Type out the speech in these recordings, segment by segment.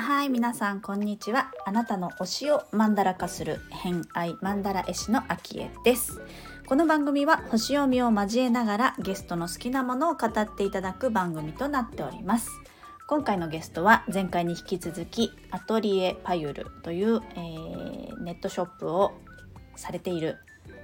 はい皆さんこんにちは。あなたの推しをマンダラ化する偏愛マンダラ絵師のアキエです。この番組は星読みを交えながらゲストの好きなものを語っていただく番組となっております。今回のゲストは前回に引き続きアトリエパユルという、えー、ネットショップをされている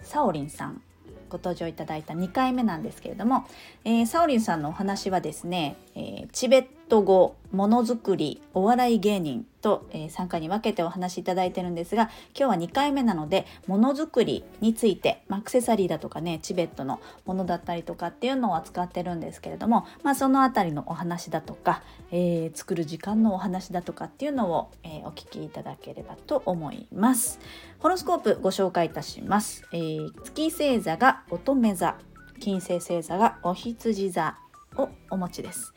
サオリンさんご登場いただいた2回目なんですけれども、えー、サオリンさんのお話はですね、えー、チベット語ものづくりお笑い芸人と、えー、3回に分けてお話しいただいてるんですが今日は2回目なのでものづくりについて、まあ、アクセサリーだとかねチベットのものだったりとかっていうのを扱ってるんですけれども、まあ、その辺りのお話だとか、えー、作る時間のお話だとかっていうのを、えー、お聞きいただければと思います。ホロスコープご紹介いたします。えー、月星座が乙女座金星星座がお羊座をお持ちです。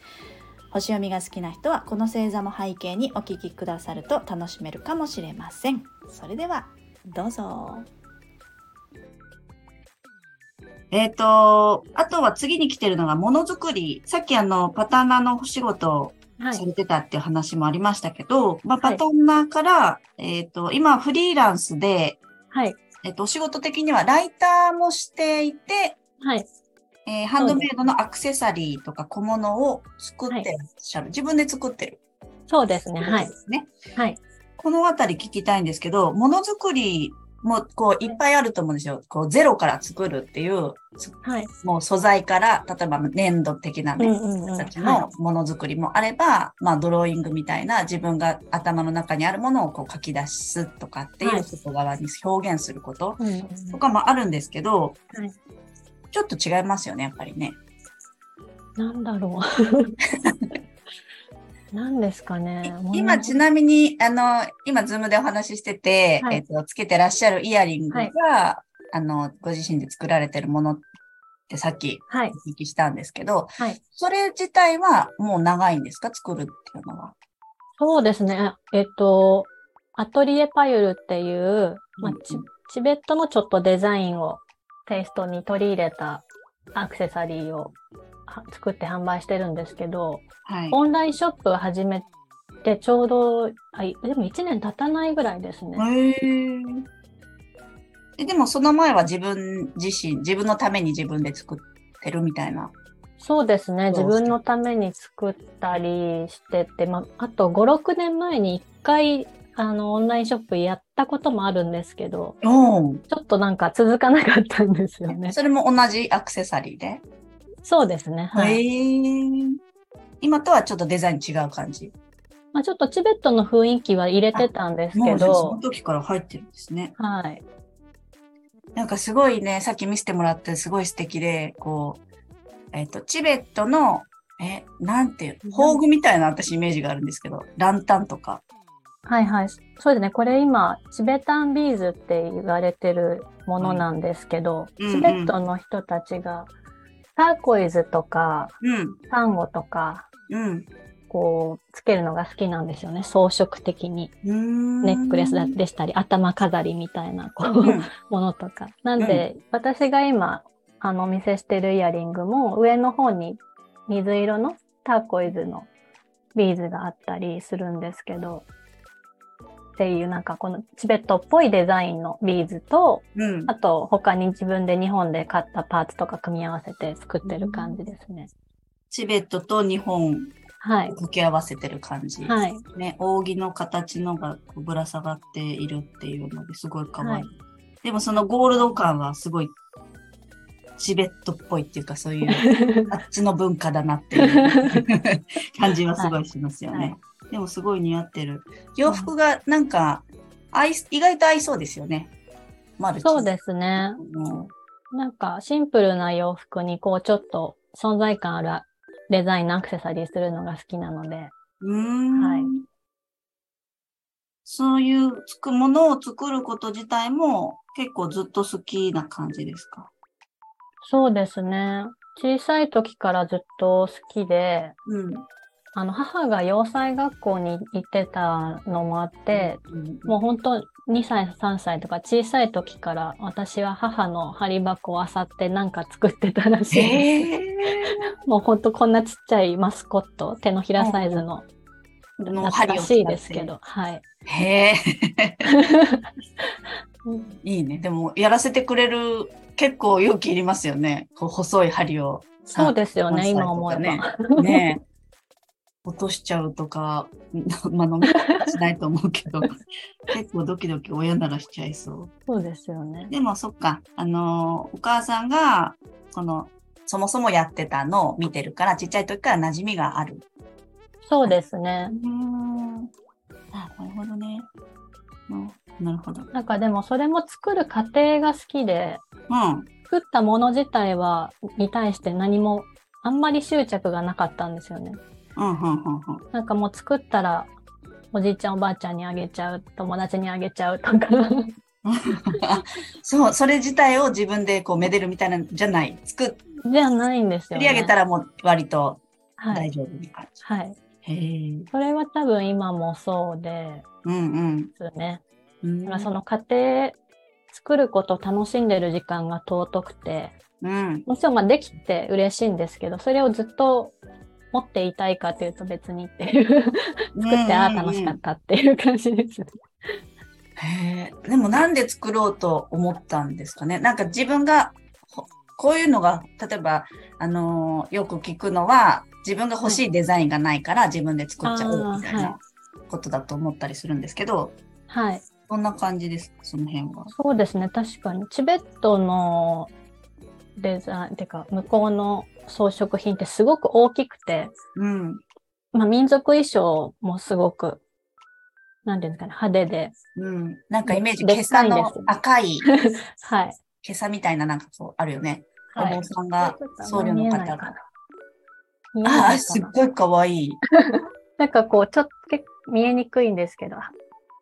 星読みが好きな人はこの星座も背景にお聞きくださると楽しめるかもしれませんそれではどうぞえっ、ー、と、あとは次に来てるのがものづくり。さっきあの、パターナのお仕事されてたっていう話もありましたけど、はい、まあ、パターナから、はい、えっ、ー、と、今フリーランスで、はい。えっ、と、お仕事的にはライターもしていて、はい。えー、ハンドメイドのアクセサリーとか小物を作ってらっしゃる。はい、自分で作ってる。そうですね。はい。ね。はい。このあたり聞きたいんですけど、ものづくりもこういっぱいあると思うんですよ。こうゼロから作るっていう、はい、もう素材から、例えば粘土的なね、たちのものづくりもあれば、まあドローイングみたいな自分が頭の中にあるものをこう書き出すとかっていう外側に表現することとかもあるんですけど、はい、ちょっと違いますよね、やっぱりね。なんだろう。何ですかね。今、ちなみに、あの、今、ズームでお話ししてて、はい、えっ、と、つけてらっしゃるイヤリングが、はい、あの、ご自身で作られてるものってさっきお聞きしたんですけど、はい、それ自体はもう長いんですか？作るっていうのは。そうですね。えっ、と、アトリエパユルっていう、まあ、チチベットのちょっとデザインをテイストに取り入れたアクセサリーを作って販売してるんですけど、はい、オンラインショップを始めてちょうどあでも1年経たないぐらいですね。えでもその前は自分自身自分のために自分で作ってるみたいな。そうですね自分のために作ったりしてて、まあ、あと56年前に1回あの、オンラインショップやったこともあるんですけど、ちょっとなんか続かなかったんですよね。それも同じアクセサリーで？そうですね。はい。今とはちょっとデザイン違う感じ？まあ、ちょっとチベットの雰囲気は入れてたんですけど。その時から入ってるんですね。はい。なんかすごいね、さっき見せてもらってすごい素敵で、こう、えっ、ー、と、チベットの、え、なんていう、宝具みたいな私イメージがあるんですけど、ランタンとか。はいはい。そうですね。これ今、チベタンビーズって言われてるものなんですけど、うんチベットの人たちがターコイズとか、うん、サンゴとか、うん、こう、つけるのが好きなんですよね。装飾的に。ネックレスでしたり、頭飾りみたいな、こう、うん、ものとか。なんで、私が今、あの、お見せしてるイヤリングも、上の方に水色のターコイズのビーズがあったりするんですけど、っていうなんかこのチベットっぽいデザインのビーズと、うん、あと他に自分で日本で買ったパーツとか組み合わせて作ってる感じですね。チベットと日本はい。掛け合わせてる感じ。はい。ね、扇の形のがぶら下がっているっていうのですごい可愛い。はい、でもそのゴールド感はすごいチベットっぽいっていうかそういうあっちの文化だなっていう 感じはすごいしますよね。はいはいでもすごい似合ってる。洋服がなんか、合い、意外と合いそうですよね。マルチ。そうですね。うん、なんかシンプルな洋服にこうちょっと存在感あるデザインのアクセサリーするのが好きなので。うん。はい。そういうつくものを作ること自体も結構ずっと好きな感じですか？そうですね。小さい時からずっと好きで、うん、あの母が洋裁学校に行ってたのもあって、うん、もう本当2歳、3歳とか小さい時から私は母の針箱を漁ってなんか作ってたらしいです。もうほんとこんなちっちゃいマスコット、手のひらサイズの、の針らしいですけど、はい。へえ。いいね。でも、やらせてくれる、結構勇気いりますよね。こう細い針を。そうですよね、今思えば。ね。ね落としちゃうとか、まあ、飲みしないと思うけど、結構ドキドキ親ならしちゃいそう。そうですよね。でも、そっか。あの、お母さんが、この、そもそもやってたのを見てるから、ちっちゃい時から馴染みがある。そうですね。うん。あ、なるほどね。うんなるほど。なんかでもそれも作る過程が好きで、うん、作ったもの自体は、に対して何もあんまり執着がなかったんですよね。うんうんうんうん、なんかもう作ったら、おじいちゃんおばあちゃんにあげちゃう、友達にあげちゃうとか。そう、それ自体を自分でこうめでるみたいなんじゃない。作っじゃないんですよ、ね。作り上げたらもう割と大丈夫な感じ。はい。はい、へそれは多分今もそうで、うんうん。ですね。だからその家庭作ることを楽しんでる時間が尊くて、うん、もちろんまあできて嬉しいんですけど、それをずっと持っていたいかというと別にっていう作って、ああ、楽しかったっていう感じです。へえ。でもなんで作ろうと思ったんですかね？なんか自分が、こういうのが、例えば、あのー、よく聞くのは、自分が欲しいデザインがないから自分で作っちゃおうみたいなことだと思ったりするんですけど、はい。どんな感じですか、その辺は。そうですね、確かに。チベットのデザイン、てか、向こうの装飾品ってすごく大きくて、うん。まあ、民族衣装もすごく、なんていうんですかね、派手で。うん。なんかイメージ、今朝の赤い、はい。今朝みたいななんかそう、あるよね。はい、お坊さんが、僧侶の方が。ああ、すっごいかわいい。なんかこう、ちょっと見えにくいんですけど、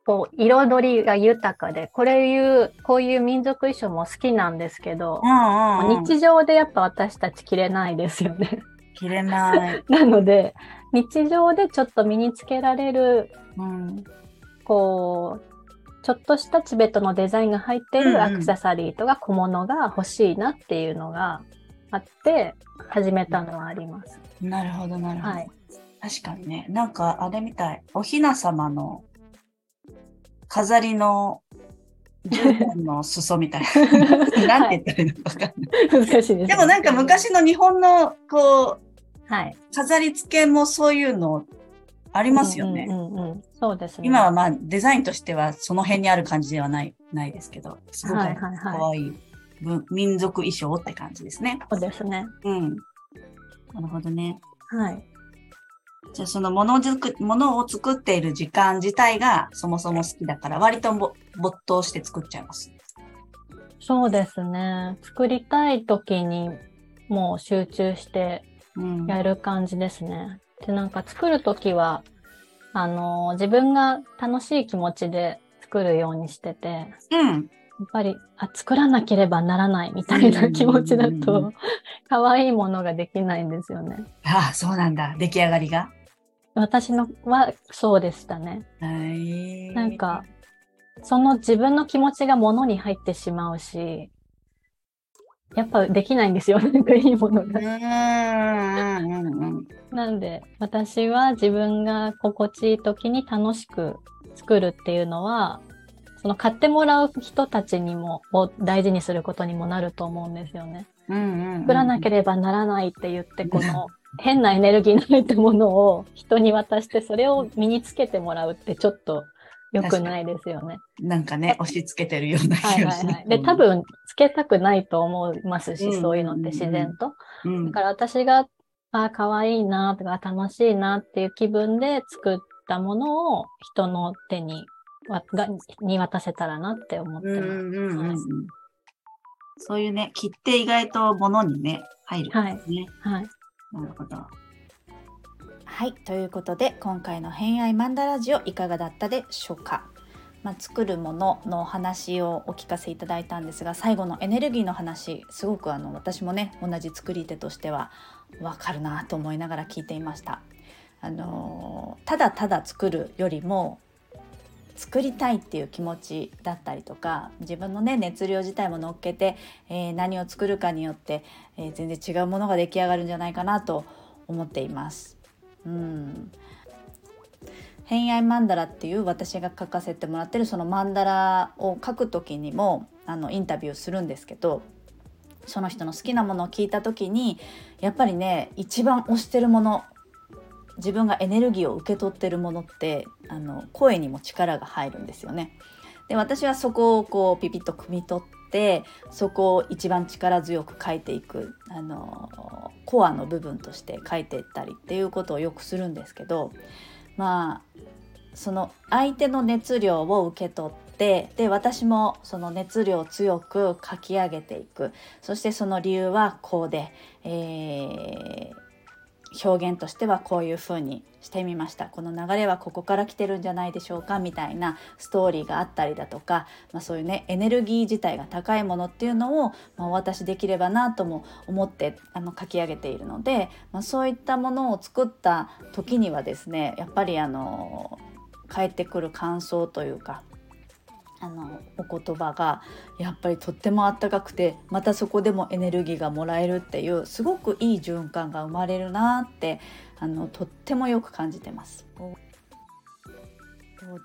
こう、彩りが豊かで、これいう、こういう民族衣装も好きなんですけど、うんうんうん、日常でやっぱ私たち着れないですよね。着れない。なので、日常でちょっと身につけられる、うん、こう、ちょっとしたチベットのデザインが入ってるアクセサリーとか小物が欲しいなっていうのがあって、始めたのはあります。なるほど、なるほど。はい、確かにね、なんかあれみたい、おひな様の飾りの絨毯の裾みたいな。なんて言ったらいいのか分かんない。難しいです、ね、でもなんか昔の日本のこう、はい、飾り付けもそういうのありますよね。うんうんうん、そうですね。今はまあデザインとしてはその辺にある感じではないないですけど、すごくかわいい,、民族衣装って感じですね。そうですね。うん。なるほどね。はい。じゃあそのものづく、ものを作っている時間自体がそもそも好きだから、割と没頭して作っちゃいます。そうですね。作りたい時にもう集中してやる感じですね。うん、で、なんか作る時は、あの、自分が楽しい気持ちで作るようにしてて、うん。やっぱり、あ、作らなければならないみたいな気持ちだと、可愛いものができないんですよね。ああ、そうなんだ。出来上がりが？私のはそうでしたね。なんか、その自分の気持ちが物に入ってしまうし、やっぱできないんですよ、なんかいいものが。なんで、私は自分が心地いい時に楽しく作るっていうのは、その買ってもらう人たちにも、を大事にすることにもなると思うんですよね。作らなければならないって言って、この 変なエネルギーの入ったものを人に渡して、それを身につけてもらうってちょっと良くないですよね。なんかね、押し付けてるような気がします。で、多分、つけたくないと思いますし、うん、そういうのって自然と。うん、だから私が、あ、可愛いなとか、楽しいなっていう気分で作ったものを人の手にがに渡せたらなって思ってます。そういうね、切って意外と物にね、入る、ね、はい。はい。なるほど。はい、ということで今回の「偏愛マンダラジオ」いかがだったでしょうか、まあ、作るもののお話をお聞かせいただいたんですが最後のエネルギーの話すごくあの私もね同じ作り手としてはわかるなと思いながら聞いていました。あのただただ作るよりも作りたいっていう気持ちだったりとか自分のね熱量自体も乗っけて、えー、何を作るかによって、えー、全然違うものが出来上がるんじゃないかなと思っています。うん偏愛マンダラっていう私が書かせてもらってるそのマンダラを書く時にもあのインタビューするんですけどその人の好きなものを聞いた時にやっぱりね一番推してるもの自分がエネルギーを受け取ってるものってあの声にも力が入るんですよね。で私はそこをこうピピッと汲み取ってそこを一番力強く書いていくあのコアの部分として書いていったりっていうことをよくするんですけどまあその相手の熱量を受け取ってで私もその熱量を強く書き上げていく。そしてその理由はこうで、えー表現としてはこういう風にしてみました。この流れはここから来てるんじゃないでしょうかみたいなストーリーがあったりだとか、まあ、そういうねエネルギー自体が高いものっていうのを、まあ、お渡しできればなとも思ってあの書き上げているので、まあ、そういったものを作った時にはですねやっぱりあの返ってくる感想というかあのお言葉がやっぱりとってもあったかくてまたそこでもエネルギーがもらえるっていうすごくいい循環が生まれるなってあのとってもよく感じてます。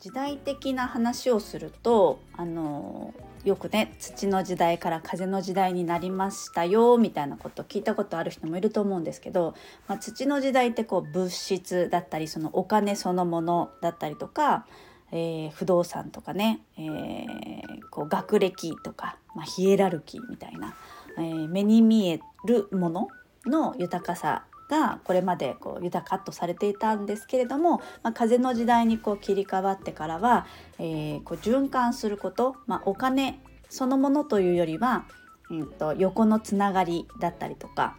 時代的な話をするとあのよくね土の時代から風の時代になりましたよみたいなこと聞いたことある人もいると思うんですけど、まあ、土の時代ってこう物質だったりそのお金そのものだったりとかえー、不動産とかね、えー、こう学歴とか、まあ、ヒエラルキーみたいな、えー、目に見えるものの豊かさがこれまでこう豊かとされていたんですけれども、まあ、風の時代にこう切り替わってからは、えー、こう循環すること、まあ、お金そのものというよりは、うんと、横のつながりだったりとか、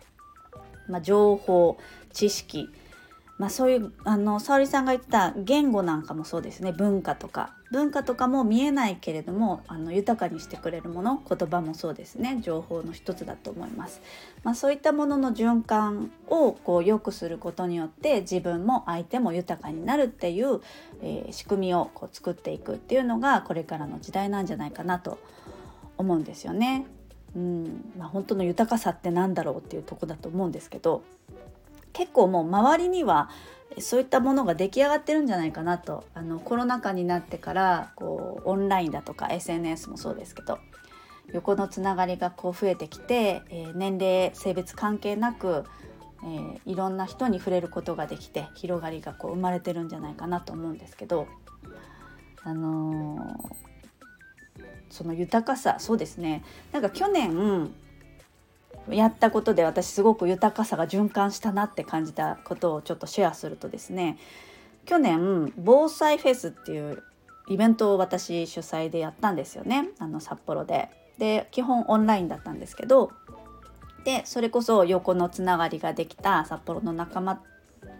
まあ、情報知識まあ、そういうあの沙織さんが言った言語なんかもそうですね。文化とか。文化とかも見えないけれどもあの豊かにしてくれるもの言葉もそうですね。情報の一つだと思います、まあ、そういったものの循環をこう良くすることによって自分も相手も豊かになるっていう、えー、仕組みをこう作っていくっていうのがこれからの時代なんじゃないかなと思うんですよね。うん。まあ、本当の豊かさって何だろうっていうとこだと思うんですけど。結構もう周りにはそういったものが出来上がってるんじゃないかなと。あのコロナ禍になってからこうオンラインだとか SNS もそうですけど横のつながりがこう増えてきて、えー、年齢性別関係なく、えー、いろんな人に触れることができて広がりがこう生まれてるんじゃないかなと思うんですけど、あのー、その豊かさそうですね。なんか去年やったことで私すごく豊かさが循環したなって感じたことをちょっとシェアするとですね去年防災フェスっていうイベントを私主催でやったんですよねあの札幌で。で基本オンラインだったんですけどでそれこそ横のつながりができた札幌の仲間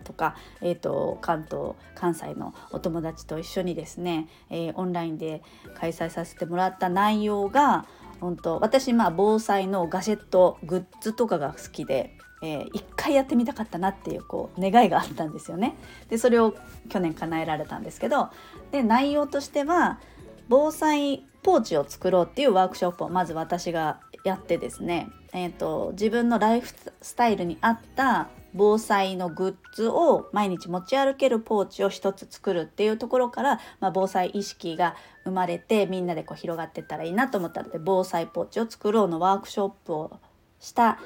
とか、えーと、関東関西のお友達と一緒にですね、えー、オンラインで開催させてもらった内容が本当私まあ防災のガジェットグッズとかが好きで、えー、一回やってみたかったなっていうこう願いがあったんですよね。でそれを去年叶えられたんですけどで内容としては防災ポーチを作ろうっていうワークショップをまず私がやってですね、えーと自分のライフスタイルに合った防災のグッズを毎日持ち歩けるポーチを一つ作るっていうところから、まあ、防災意識が生まれてみんなでこう広がっていったらいいなと思ったので防災ポーチを作ろうのワークショップをした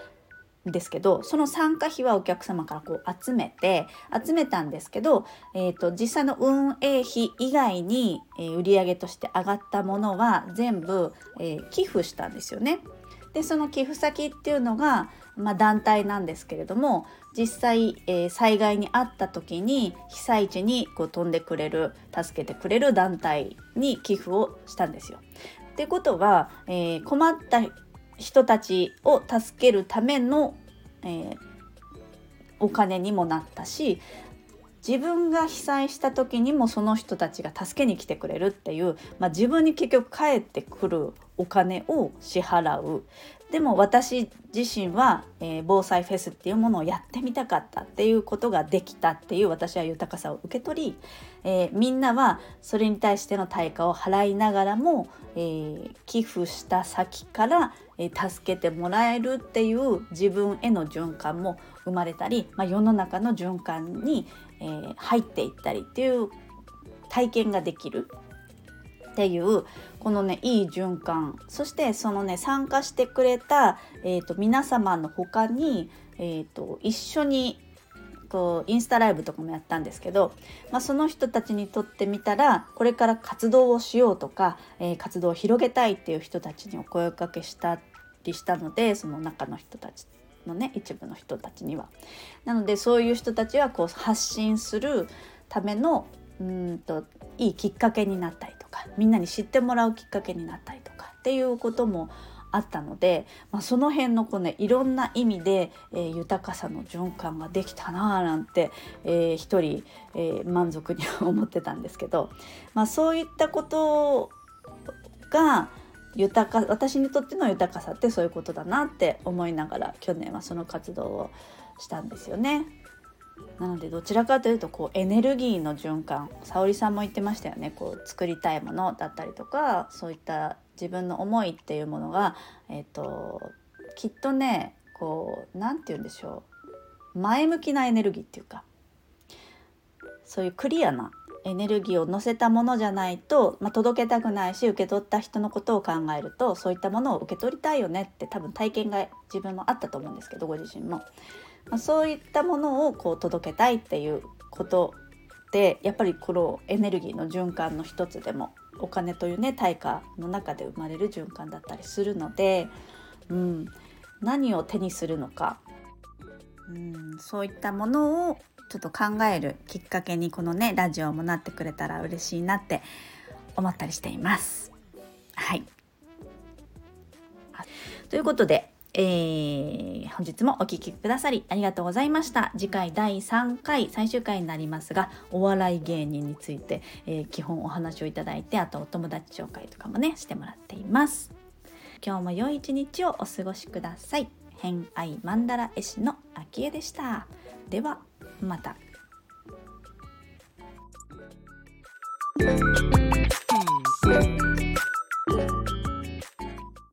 んですけどその参加費はお客様からこう集めて集めたんですけど、えーと、実際の運営費以外に、えー、売上として上がったものは全部、えー、寄付したんですよね。でその寄付先っていうのが、まあ、団体なんですけれども実際、えー、災害にあった時に被災地にこう飛んでくれる助けてくれる団体に寄付をしたんですよ。ってことは、えー、困った人たちを助けるための、えー、お金にもなったし自分が被災した時にもその人たちが助けに来てくれるっていう、まあ、自分に結局返ってくるお金を支払う。でも私自身は、えー、防災フェスっていうものをやってみたかったっていうことができたっていう私は豊かさを受け取り、えー、みんなはそれに対しての対価を払いながらも、えー、寄付した先から、え助けてもらえるっていう自分への循環も生まれたり、まあ、世の中の循環に、え入っていったりっていう体験ができるっていうこのねいい循環そしてそのね参加してくれた、えーと、皆様の他に、えーと、一緒にこうインスタライブとかもやったんですけど、まあ、その人たちにとってみたらこれから活動をしようとか、えー、活動を広げたいっていう人たちにお声かけしたりしたのでその中の人たちのね一部の人たちには。なのでそういう人たちはこう発信するためのうんといいきっかけになったりかみんなに知ってもらうきっかけになったりとかっていうこともあったので、まあ、その辺のこう、ね、いろんな意味で、えー、豊かさの循環ができたなあなんて、えー、一人、えー、満足に思ってたんですけど、まあ、そういったことが豊か私にとっての豊かさってそういうことだなって思いながら去年はその活動をしたんですよね。なのでどちらかというとこうエネルギーの循環沙織さんも言ってましたよねこう作りたいものだったりとかそういった自分の思いっていうものが、えーと、きっとねこう何て言うんでしょう前向きなエネルギーっていうかそういうクリアなエネルギーを乗せたものじゃないと、まあ、届けたくないし受け取った人のことを考えるとそういったものを受け取りたいよねって多分体験が自分もあったと思うんですけどご自身も。まあ、そういったものをこう届けたいっていうことでやっぱりこのエネルギーの循環の一つでもお金というね対価の中で生まれる循環だったりするので、うん、何を手にするのか、うん、そういったものをちょっと考えるきっかけにこのねラジオもなってくれたら嬉しいなって思ったりしています。はいということでえー、本日もお聴きくださりありがとうございました。次回第3回最終回になりますが、お笑い芸人について、えー、基本お話をいただいて、あとお友達紹介とかもね、してもらっています。今日も良い一日をお過ごしください。偏愛マンダ絵師の秋江でした。では、また。